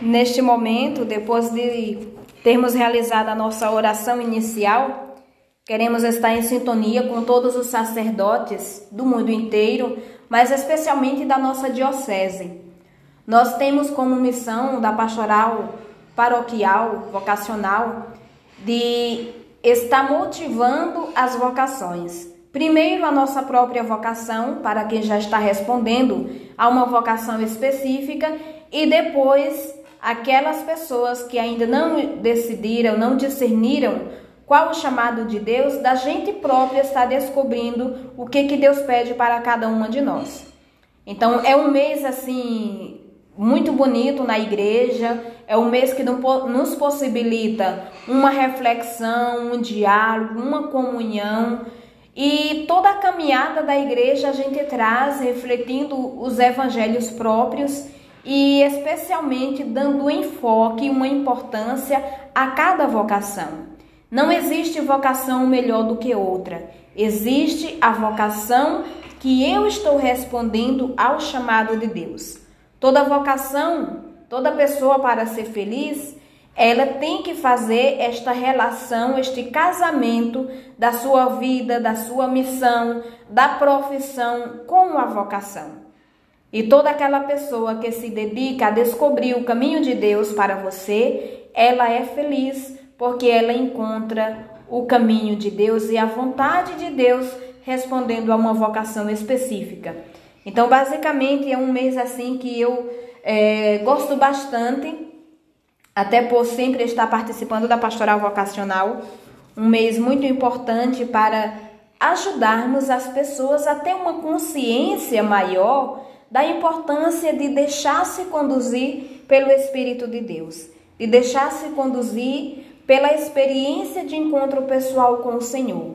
Neste momento, depois de termos realizado a nossa oração inicial, queremos estar em sintonia com todos os sacerdotes do mundo inteiro, mas especialmente da nossa diocese. Nós temos como missão da pastoral paroquial, vocacional, de estar motivando as vocações. Primeiro, a nossa própria vocação, para quem já está respondendo a uma vocação específica, e depois aquelas pessoas que ainda não decidiram, não discerniram qual o chamado de Deus, da gente própria está descobrindo o que, que Deus pede para cada uma de nós. Então é um mês assim muito bonito na igreja, é um mês que nos possibilita uma reflexão, um diálogo, uma comunhão. E toda a caminhada da igreja a gente traz refletindo os evangelhos próprios e especialmente dando enfoque e uma importância a cada vocação. Não existe vocação melhor do que outra. Existe a vocação que eu estou respondendo ao chamado de Deus. Toda vocação, toda pessoa para ser feliz, ela tem que fazer esta relação, este casamento da sua vida, da sua missão, da profissão com a vocação. E toda aquela pessoa que se dedica a descobrir o caminho de Deus para você, ela é feliz porque ela encontra o caminho de Deus e a vontade de Deus respondendo a uma vocação específica. Então, basicamente, é um mês assim que eu é, gosto bastante, até por sempre estar participando da pastoral vocacional, um mês muito importante para ajudarmos as pessoas a ter uma consciência maior da importância de deixar-se conduzir pelo Espírito de Deus, de deixar-se conduzir pela experiência de encontro pessoal com o Senhor.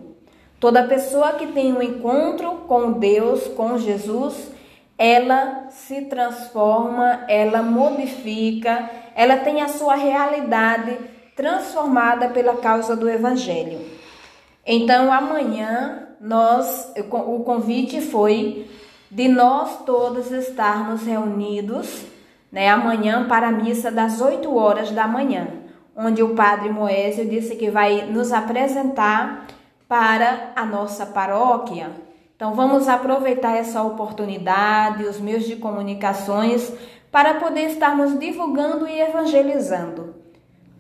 Toda pessoa que tem um encontro com Deus, com Jesus, ela se transforma, ela modifica, ela tem a sua realidade transformada pela causa do Evangelho. Então, amanhã, nós, o convite foi de nós todos estarmos reunidos né, amanhã para a missa das 8 horas da manhã, onde o Padre Moésio disse que vai nos apresentar para a nossa paróquia. Então vamos aproveitar essa oportunidade, os meios de comunicações, para poder estarmos divulgando e evangelizando.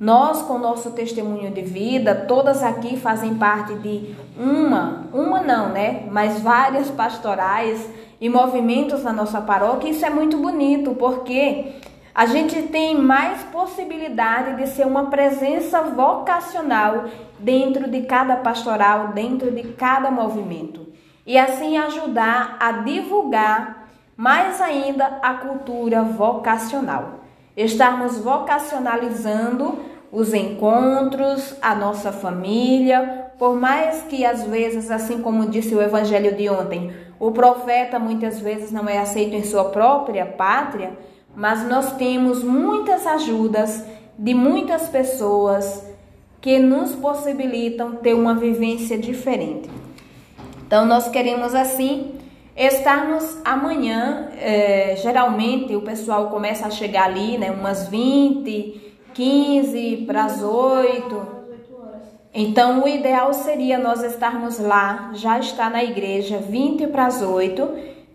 Nós, com nosso testemunho de vida, todas aqui fazem parte de uma, uma não, né? Mas várias pastorais e movimentos na nossa paróquia. Isso é muito bonito, porque a gente tem mais possibilidade de ser uma presença vocacional dentro de cada pastoral, dentro de cada movimento. E assim ajudar a divulgar mais ainda a cultura vocacional. Estarmos vocacionalizando os encontros, a nossa família, por mais que às vezes, assim como disse o evangelho de ontem, o profeta muitas vezes não é aceito em sua própria pátria, mas nós temos muitas ajudas de muitas pessoas que nos possibilitam ter uma vivência diferente. Então, nós queremos assim estarmos amanhã. É, geralmente o pessoal começa a chegar ali, né, umas 20 15 para as 8. Então, o ideal seria nós estarmos lá, já está na igreja, 20 para as 8,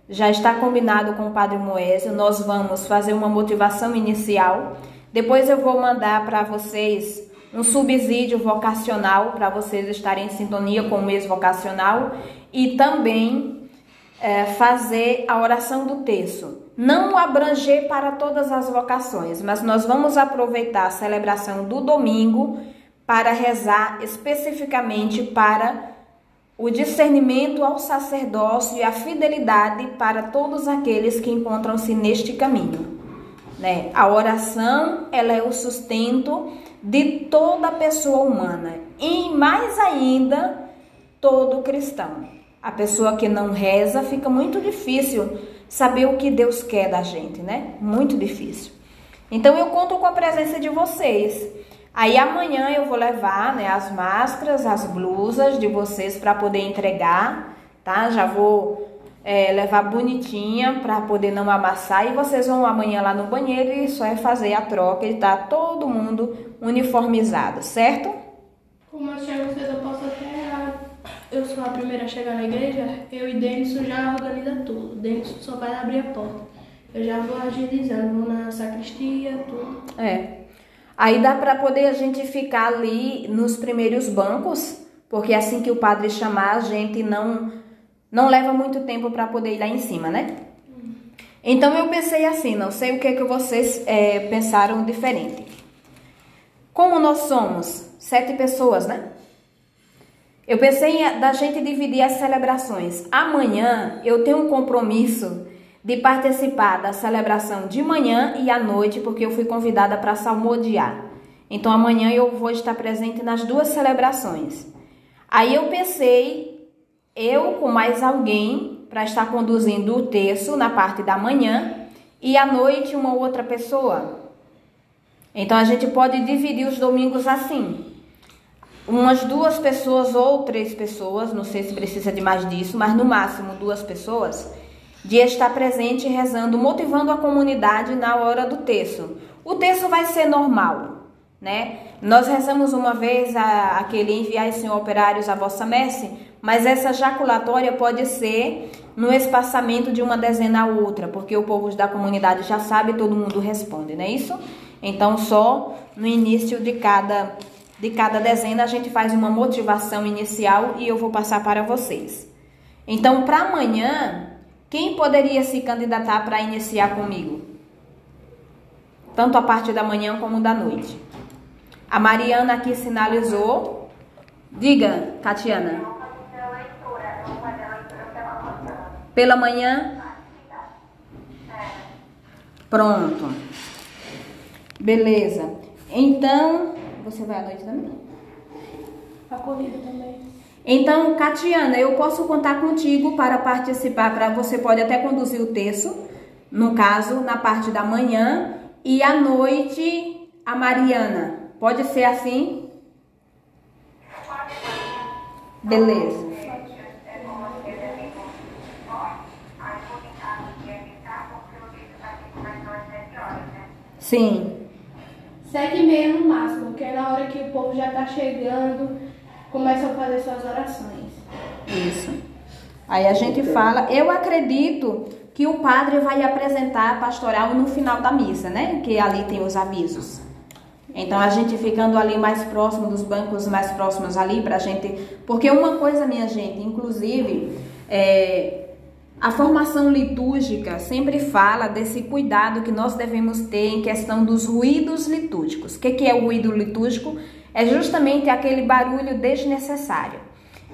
já está combinado com o Padre Moésio, nós vamos fazer uma motivação inicial. Depois eu vou mandar para vocês um subsídio vocacional para vocês estarem em sintonia com o mês vocacional. E também é, fazer a oração do terço não abranger para todas as vocações, mas nós vamos aproveitar a celebração do domingo para rezar especificamente para o discernimento ao sacerdócio e a fidelidade para todos aqueles que encontram-se neste caminho. Né? A oração ela é o sustento de toda pessoa humana e mais ainda todo cristão. A pessoa que não reza fica muito difícil saber o que Deus quer da gente, né? Muito difícil. Então eu conto com a presença de vocês. Aí amanhã eu vou levar, né, as máscaras, as blusas de vocês para poder entregar, tá? Já vou é, levar bonitinha para poder não amassar e vocês vão amanhã lá no banheiro e só é fazer a troca e tá todo mundo uniformizado, certo? Como eu cedo, eu posso. Eu sou a primeira a chegar na igreja, eu e Denison já organiza tudo. Denison só vai abrir a porta. Eu já vou agilizando, vou na sacristia, tudo. É. Aí dá para poder a gente ficar ali nos primeiros bancos, porque assim que o padre chamar, a gente não não leva muito tempo para poder ir lá em cima, né? Então eu pensei assim, não sei o que, que vocês é, pensaram diferente. Como nós somos sete pessoas, né? Eu pensei em, da gente dividir as celebrações. Amanhã eu tenho um compromisso de participar da celebração de manhã e à noite, porque eu fui convidada para salmodiar. Então amanhã eu vou estar presente nas duas celebrações. Aí eu pensei, eu com mais alguém, para estar conduzindo o terço na parte da manhã e à noite uma outra pessoa. Então a gente pode dividir os domingos assim. Umas duas pessoas ou três pessoas, não sei se precisa de mais disso, mas no máximo duas pessoas de estar presente rezando, motivando a comunidade na hora do terço. O terço vai ser normal, né? Nós rezamos uma vez a, aquele enviar Senhor operários à vossa messe, mas essa jaculatória pode ser no espaçamento de uma dezena a outra, porque o povo da comunidade já sabe, todo mundo responde, não é isso? Então só no início de cada de cada dezena a gente faz uma motivação inicial e eu vou passar para vocês. Então, para amanhã, quem poderia se candidatar para iniciar comigo? Tanto a parte da manhã como da noite. A Mariana aqui sinalizou. Diga, Tatiana. Pela manhã? Pronto. Beleza. Então, você vai à noite também? A corrida também. Então, Catiana, eu posso contar contigo para participar, para você pode até conduzir o texto, no caso, na parte da manhã, e à noite a Mariana. Pode ser assim? Beleza. Sim. Sete e meia no máximo, que é na hora que o povo já está chegando começam a fazer suas orações. Isso. Aí a gente fala, eu acredito que o padre vai apresentar a pastoral no final da missa, né? Que ali tem os avisos. Então a gente ficando ali mais próximo dos bancos, mais próximos ali pra gente. Porque uma coisa, minha gente, inclusive, é, a formação litúrgica sempre fala desse cuidado que nós devemos ter em questão dos ruídos litúrgicos. O que, é o ruído litúrgico? é justamente aquele barulho desnecessário.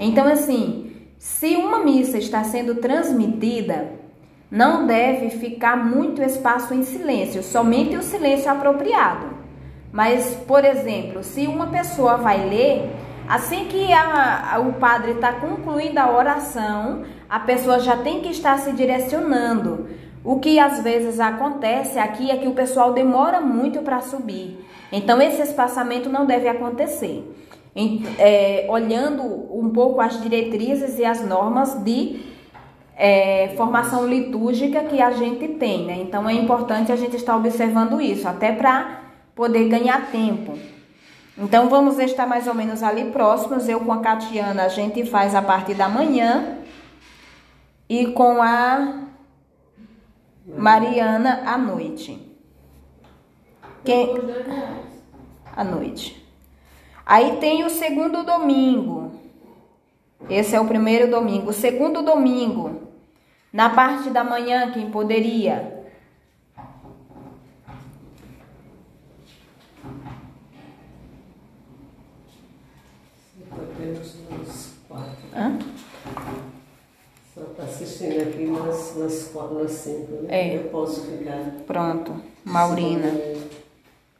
Então, assim, se uma missa está sendo transmitida, não deve ficar muito espaço em silêncio, somente o silêncio apropriado. Mas, por exemplo, se uma pessoa vai ler, assim que a, a, o padre está concluindo a oração, a pessoa já tem que estar se direcionando. O que às vezes acontece aqui é que o pessoal demora muito para subir. Então, esse espaçamento não deve acontecer. É, olhando um pouco as diretrizes e as normas de é, formação litúrgica que a gente tem, né? Então, é importante a gente estar observando isso, até para poder ganhar tempo. Então, vamos estar mais ou menos ali próximos. Eu com a Catiana, a gente faz a parte da manhã. E com a Mariana à noite. Quem? À noite. Aí tem o segundo domingo. Esse é o primeiro domingo. O segundo domingo, na parte da manhã, quem poderia? Hã? Só assistindo aqui nas, nas, nas cinco, né? É. Eu posso ficar. Pronto. Maurina.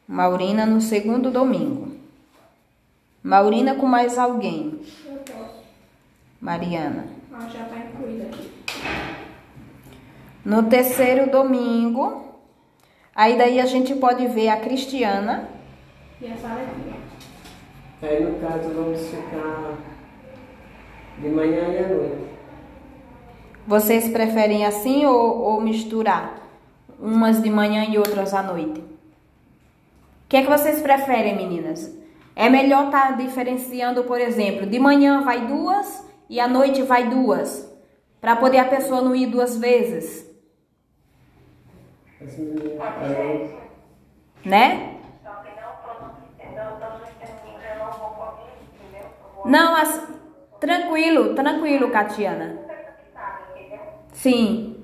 Maurina no segundo domingo. Maurina com mais alguém. Eu posso. Mariana. Ah, já está incluída aqui. No terceiro domingo, aí daí a gente pode ver a Cristiana. E a Saledinha. Aí no caso vamos ficar de manhã e à noite. Vocês preferem assim ou, ou misturar? Umas de manhã e outras à noite? O que é que vocês preferem, meninas? É melhor estar tá diferenciando, por exemplo, de manhã vai duas e à noite vai duas, para poder a pessoa não ir duas vezes. Né? Não, as... tranquilo, tranquilo, Catiana. Sim.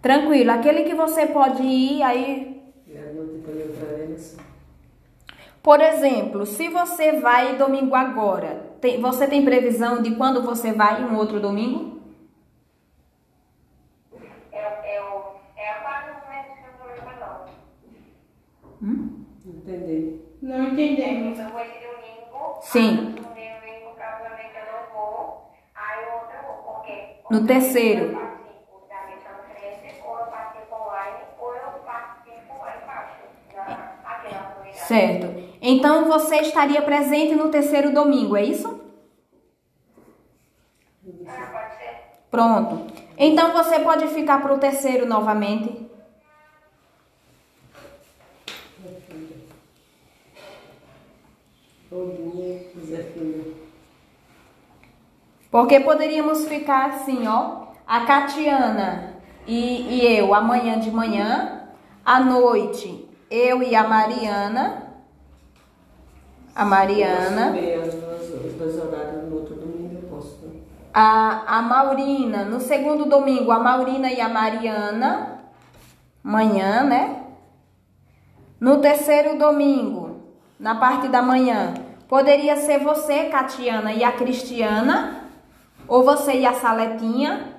Tranquilo. Aquele que você pode ir, aí. Por exemplo, se você vai domingo agora, tem, você tem previsão de quando você vai um outro domingo? Hum? Entendi. Não entendemos. Eu vou esse domingo. Sim. No domingo, provavelmente eu não vou. Aí o outro eu vou. Por quê? No terceiro. Eu participo da missão crente, ou eu participo online, ou eu participo lá embaixo. Na, aqui na comunidade. Certo. Então você estaria presente no terceiro domingo, é isso? Pronto. Então você pode ficar para o terceiro novamente. Porque poderíamos ficar assim, ó. A Catiana e, e eu amanhã de manhã. À noite, eu e a Mariana. A Mariana. A, a Maurina, no segundo domingo, a Maurina e a Mariana. Manhã, né? No terceiro domingo, na parte da manhã, poderia ser você, Catiana, e a Cristiana. Ou você e a Saletinha.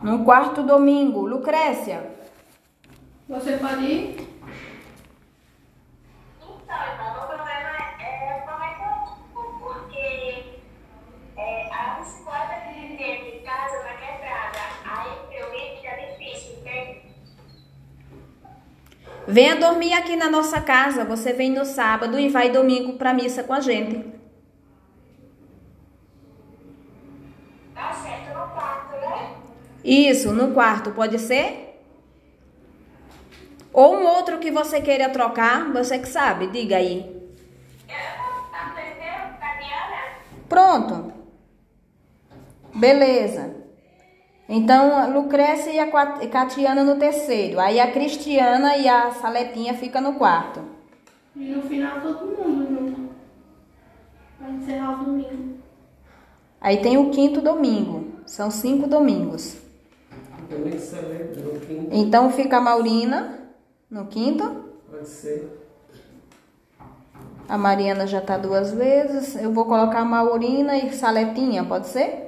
No quarto domingo, Lucrécia. Você pode ir? Então, irmão, o problema é como é que eu porque é, a bicicleta que teve em casa tá quebrada. Aí eu vi que é difícil, entende? Venha dormir aqui na nossa casa. Você vem no sábado e vai domingo para missa com a gente. Tá certo no quarto, né? Isso, no quarto, pode ser? Ou um outro que você queira trocar, você que sabe, diga aí. Pronto. Beleza. Então, a Lucrécia e a Catiana no terceiro. Aí a Cristiana e a Saletinha fica no quarto. E no final todo mundo junto. Vai encerrar o domingo. Aí tem o quinto domingo. São cinco domingos. No quinto, Então fica a Maurina no quinto. pode ser. A Mariana já tá duas vezes. Eu vou colocar a Maurina e Saletinha, pode ser?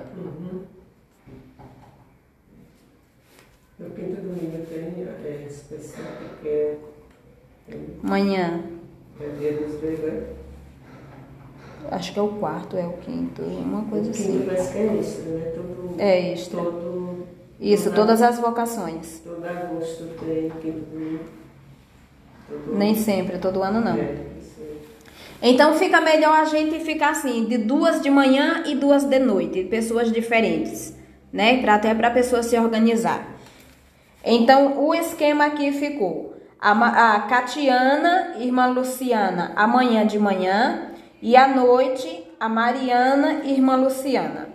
No quinto domingo tem é, especial porque é, tem- Manhã. é dia dos bebês. Acho que é o quarto, é o quinto, uma coisa O quinto assim. parece que é extra, né? Todo, É extra. Todo, Isso, todas as vocações. Todo agosto tem quinto Nem sempre, todo ano não. É. Então fica melhor a gente ficar assim, de duas de manhã e duas de noite, pessoas diferentes, né? Pra, até para a pessoa se organizar. Então o esquema aqui ficou: a, Catiana, irmã Luciana, amanhã de manhã e à noite a Mariana, irmã Luciana.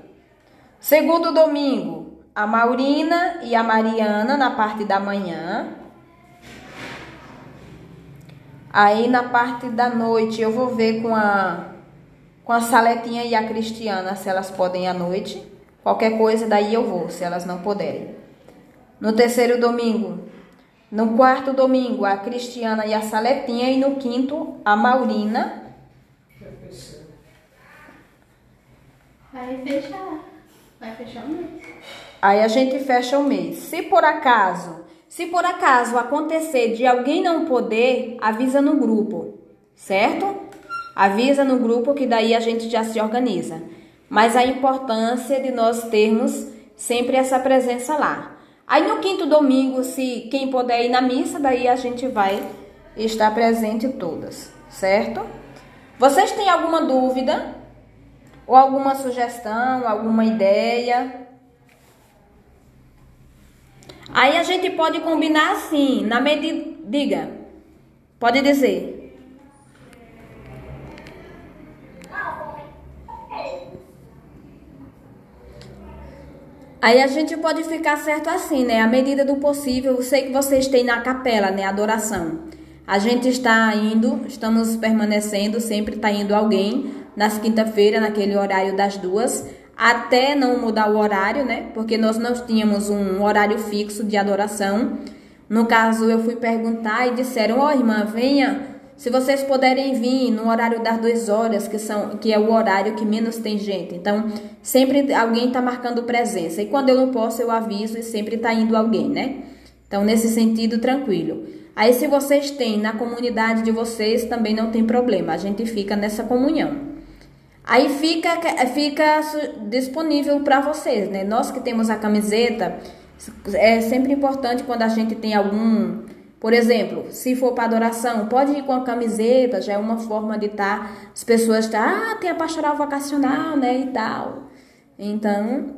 Segundo domingo, a Maurina e a Mariana na parte da manhã. Aí na parte da noite eu vou ver com a com a Saletinha e a Cristiana se elas podem à noite. Qualquer coisa daí eu vou, se elas não puderem. No terceiro domingo, no quarto domingo a Cristiana e a Saletinha e no quinto a Maurina. Vai fechar. Vai fechar. O mês. Aí a gente fecha o mês. Se por acaso, se por acaso acontecer de alguém não poder, avisa no grupo, certo? Avisa no grupo que daí a gente já se organiza. Mas a importância de nós termos sempre essa presença lá. Aí no quinto domingo, se quem puder ir na missa, daí a gente vai estar presente todas, certo? Vocês têm alguma dúvida? Ou alguma sugestão, alguma ideia? Aí a gente pode combinar assim, na medida. Diga. Pode dizer. Aí a gente pode ficar certo assim, né? À medida do possível, eu sei que vocês têm na capela, né? Adoração. A gente está indo, estamos permanecendo, sempre está indo alguém nas quinta-feira, naquele horário das duas, até não mudar o horário, né? Porque nós não tínhamos um horário fixo de adoração. No caso, eu fui perguntar e disseram: Ó, oh, irmã, venha se vocês puderem vir no horário das duas horas, que, são, que é o horário que menos tem gente. Então, sempre alguém está marcando presença. E quando eu não posso, eu aviso e sempre está indo alguém, né? Então, nesse sentido, tranquilo. Aí, se vocês têm na comunidade de vocês, também não tem problema. A gente fica nessa comunhão. Aí fica, fica disponível para vocês, né? Nós que temos a camiseta, é sempre importante quando a gente tem algum por exemplo, se for para adoração, pode ir com a camiseta, já é uma forma de estar, tá, as pessoas estão, tá, ah, tem a pastoral vocacional, né, e tal. Então,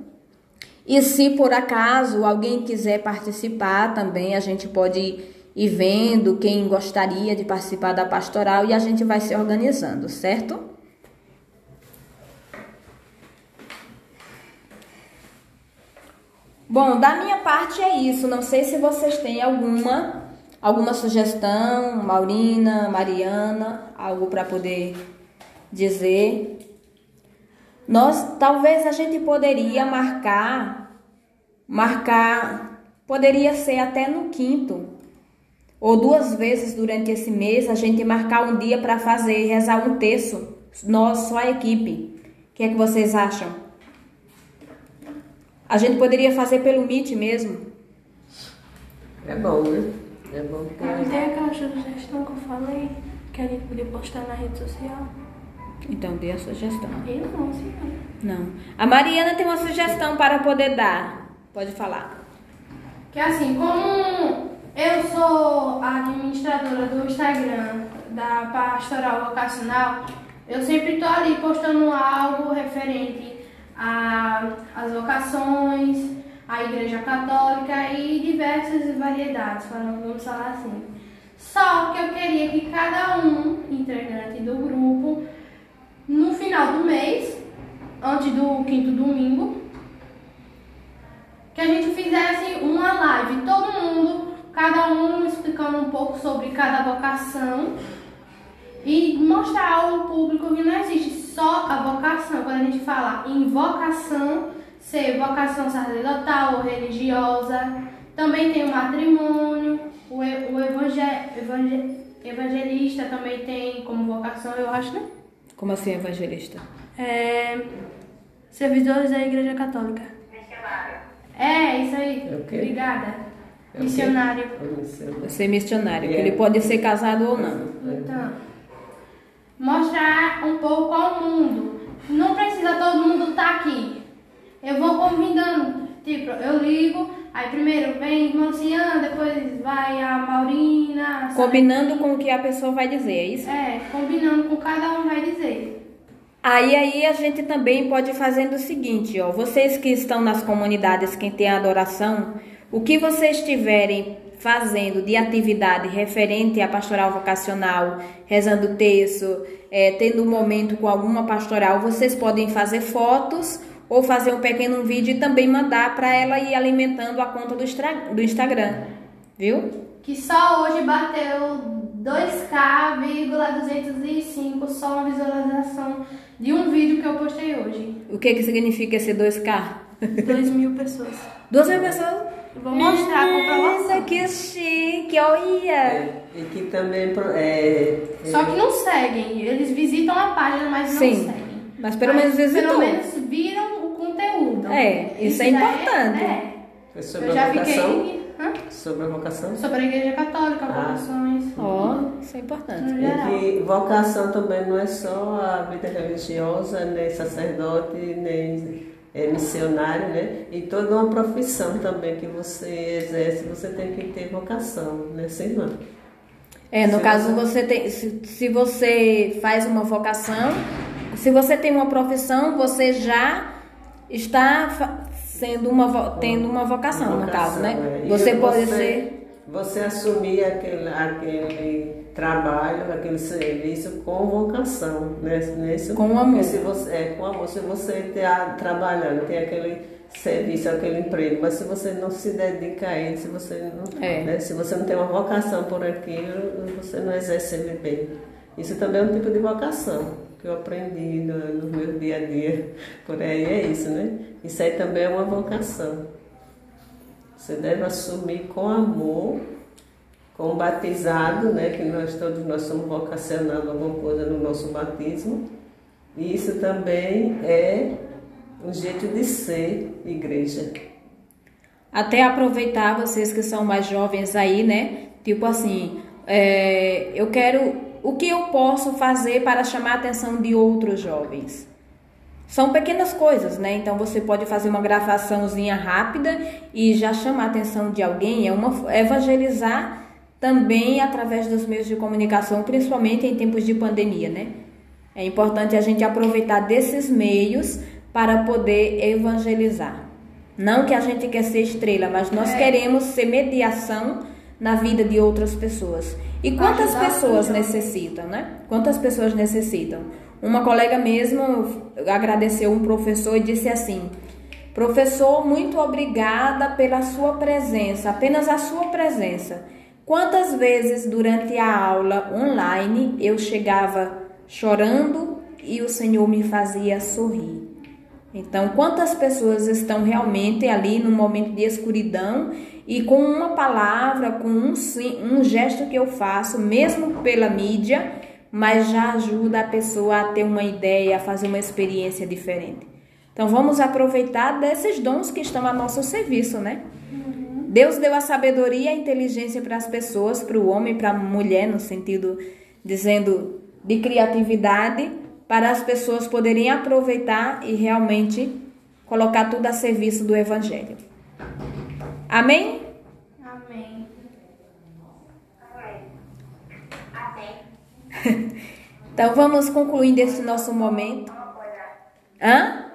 e se por acaso alguém quiser participar também, a gente pode ir vendo quem gostaria de participar da pastoral e a gente vai se organizando, certo? Bom, da minha parte é isso. Não sei se vocês têm alguma Alguma sugestão, Maurina, Mariana, algo para poder dizer? Nós talvez a gente poderia marcar, marcar, poderia ser até no quinto ou duas vezes durante esse mês a gente marcar um dia para fazer rezar um terço, nós só a equipe. O que é que vocês acham? A gente poderia fazer pelo Meet mesmo. É bom, né? É bom ter. Tem aquela sugestão que eu falei, que a gente podia postar na rede social. Então dê a sugestão. Eu não, sim. Não. A Mariana tem uma sugestão para poder dar. Pode falar. Que assim, como eu sou a administradora do Instagram da Pastoral Vocacional, eu sempre estou ali postando algo referente às vocações, a Igreja Católica e diversas variedades, vamos falar assim. Só que eu queria que cada um integrante do grupo, no final do mês, antes do quinto domingo, que a gente fizesse uma live, todo mundo, cada um explicando um pouco sobre cada vocação e mostrar ao público que não existe só a vocação. Quando a gente fala em vocação, ser vocação sacerdotal ou religiosa. Também tem o matrimônio, o, o evangel, evangel, evangelista também tem como vocação, eu acho, né? Como assim evangelista? É, servidores da Igreja Católica. É, isso aí. É Obrigada. É missionário. Ser missionário, ele pode ser casado ou não. Então, mostrar um pouco ao mundo. Não precisa todo mundo estar tá aqui. Eu vou convidando, tipo, eu ligo, aí primeiro vem Cian, depois vai a Maurina. Combinando com o que a pessoa vai dizer, é isso? É, combinando com cada um vai dizer. Aí, aí a gente também pode fazendo o seguinte, ó, vocês que estão nas comunidades, quem tem adoração, o que vocês tiverem fazendo de atividade referente à pastoral vocacional, rezando texto, é, tendo um momento com alguma pastoral, vocês podem fazer fotos ou fazer um pequeno vídeo e também mandar para ela ir alimentando a conta do, do Instagram, viu? Que só hoje bateu 2K,205 só uma visualização de um vídeo que eu postei hoje. O que que significa esse 2K? 2 mil pessoas. 2 mil pessoas? Vou mostrar a comprovação. que chique, olha. É, e que também... É, é, Só que não seguem, eles visitam a página, mas não Sim. seguem. Mas pelo mas, menos visitou. Pelo menos viram É, isso, isso é importante. É, é. sobre eu a vocação? Fiquei... Sobre a vocação? Sobre a igreja católica, ah. vocações. Ó, oh, isso é importante. E que vocação também não é só a vida religiosa, nem sacerdote, nem é, missionário, né? E toda uma profissão também que você exerce, você tem que ter vocação, né, irmã? É, no Se caso você tem, se, se você faz uma vocação, se você tem uma profissão, você já está sendo uma tendo uma vocação, no caso, né? é. Você pode ser Você assumir aquele, aquele trabalho, aquele serviço com vocação, né? Nisso, Com amor. Se você, é, com amor. Se você está trabalhando, tem aquele serviço, aquele emprego, mas se você não se dedica a ele, se você não, É. né? se você não tem uma vocação por aquilo, você não exerce ele bem. Isso também é um tipo de vocação que eu aprendi no, no meu dia a dia. Por aí é isso, né? Isso aí também é uma vocação. Você deve assumir com amor, com o batizado, né? Que nós todos nós somos vocacionados alguma coisa no nosso batismo. E isso também é um jeito de ser igreja. Até aproveitar vocês que são mais jovens aí, né? Tipo assim, é, eu quero. O que eu posso fazer para chamar a atenção de outros jovens? São pequenas coisas, né? Então você pode fazer uma gravaçãozinha rápida e já chamar a atenção de alguém. É uma evangelizar também através dos meios de comunicação, principalmente em tempos de pandemia, né? É importante a gente aproveitar desses meios para poder evangelizar. Não que a gente quer ser estrela, mas nós queremos ser mediação na vida de outras pessoas. E quantas pessoas necessitam, né? Quantas pessoas necessitam? Uma colega mesmo agradeceu um professor e disse assim: Professor, muito obrigada pela sua presença, apenas a sua presença. Quantas vezes durante a aula online eu chegava chorando e o Senhor me fazia sorrir? Então, quantas pessoas estão realmente ali no momento de escuridão e com uma palavra, com um, sim- um gesto que eu faço, mesmo pela mídia, mas já ajuda a pessoa a ter uma ideia, a fazer uma experiência diferente. Então, vamos aproveitar desses dons que estão a nosso serviço, né? Deus deu a sabedoria e a inteligência para as pessoas, para o homem para a mulher, no sentido dizendo de criatividade, para as pessoas poderem aproveitar e realmente colocar tudo a serviço do Evangelho. Amém? Amém. Amém. Então vamos concluindo esse nosso momento. Hã?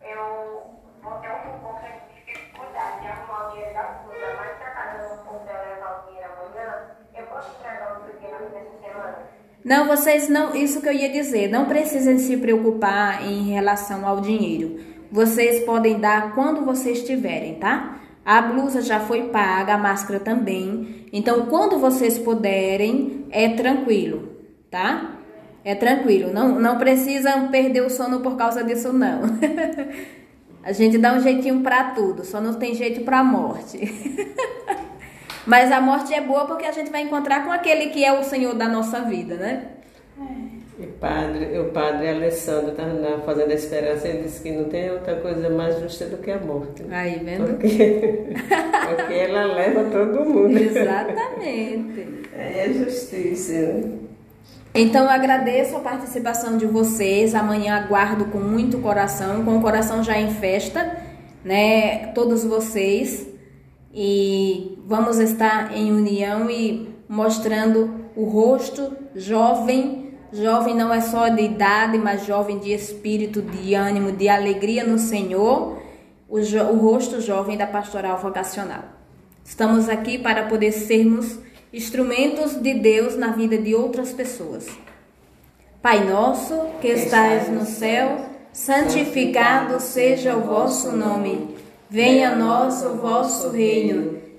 eu vou ter um pouco de dificuldade de arrumar o dinheiro da fruta, mas se a casa não puder levar o dinheiro amanhã, eu posso entregar outro dia nessa semana? Não, vocês não, isso que eu ia dizer, não precisam se preocupar em relação ao dinheiro. Vocês podem dar quando vocês tiverem, tá? A blusa já foi paga, a máscara também. Então, quando vocês puderem, é tranquilo, tá? É tranquilo, não, não precisam perder o sono por causa disso, não. a gente dá um jeitinho pra tudo, só não tem jeito pra morte. Mas a morte é boa porque a gente vai encontrar com aquele que é o Senhor da nossa vida, né? E padre, o padre Alessandro estava fazendo a esperança, ele disse que não tem outra coisa mais justa do que a morte. Aí, vendo? Porque, porque ela leva todo mundo. Exatamente. É a justiça. né? Então eu agradeço a participação de vocês. Amanhã aguardo com muito coração, com o coração já em festa, né? Todos vocês. E vamos estar em união e mostrando o rosto jovem. Jovem não é só de idade, mas jovem de espírito, de ânimo, de alegria no Senhor. O, jo- o rosto jovem da pastoral vocacional. Estamos aqui para poder sermos instrumentos de Deus na vida de outras pessoas. Pai nosso, que estais no céu, santificado seja o vosso nome. Venha a nós o vosso reino.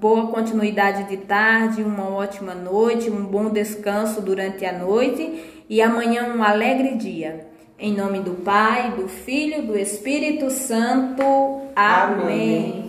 boa continuidade de tarde, uma ótima noite, um bom descanso durante a noite e amanhã um alegre dia. Em nome do Pai, do Filho, do Espírito Santo. Amém. Amém.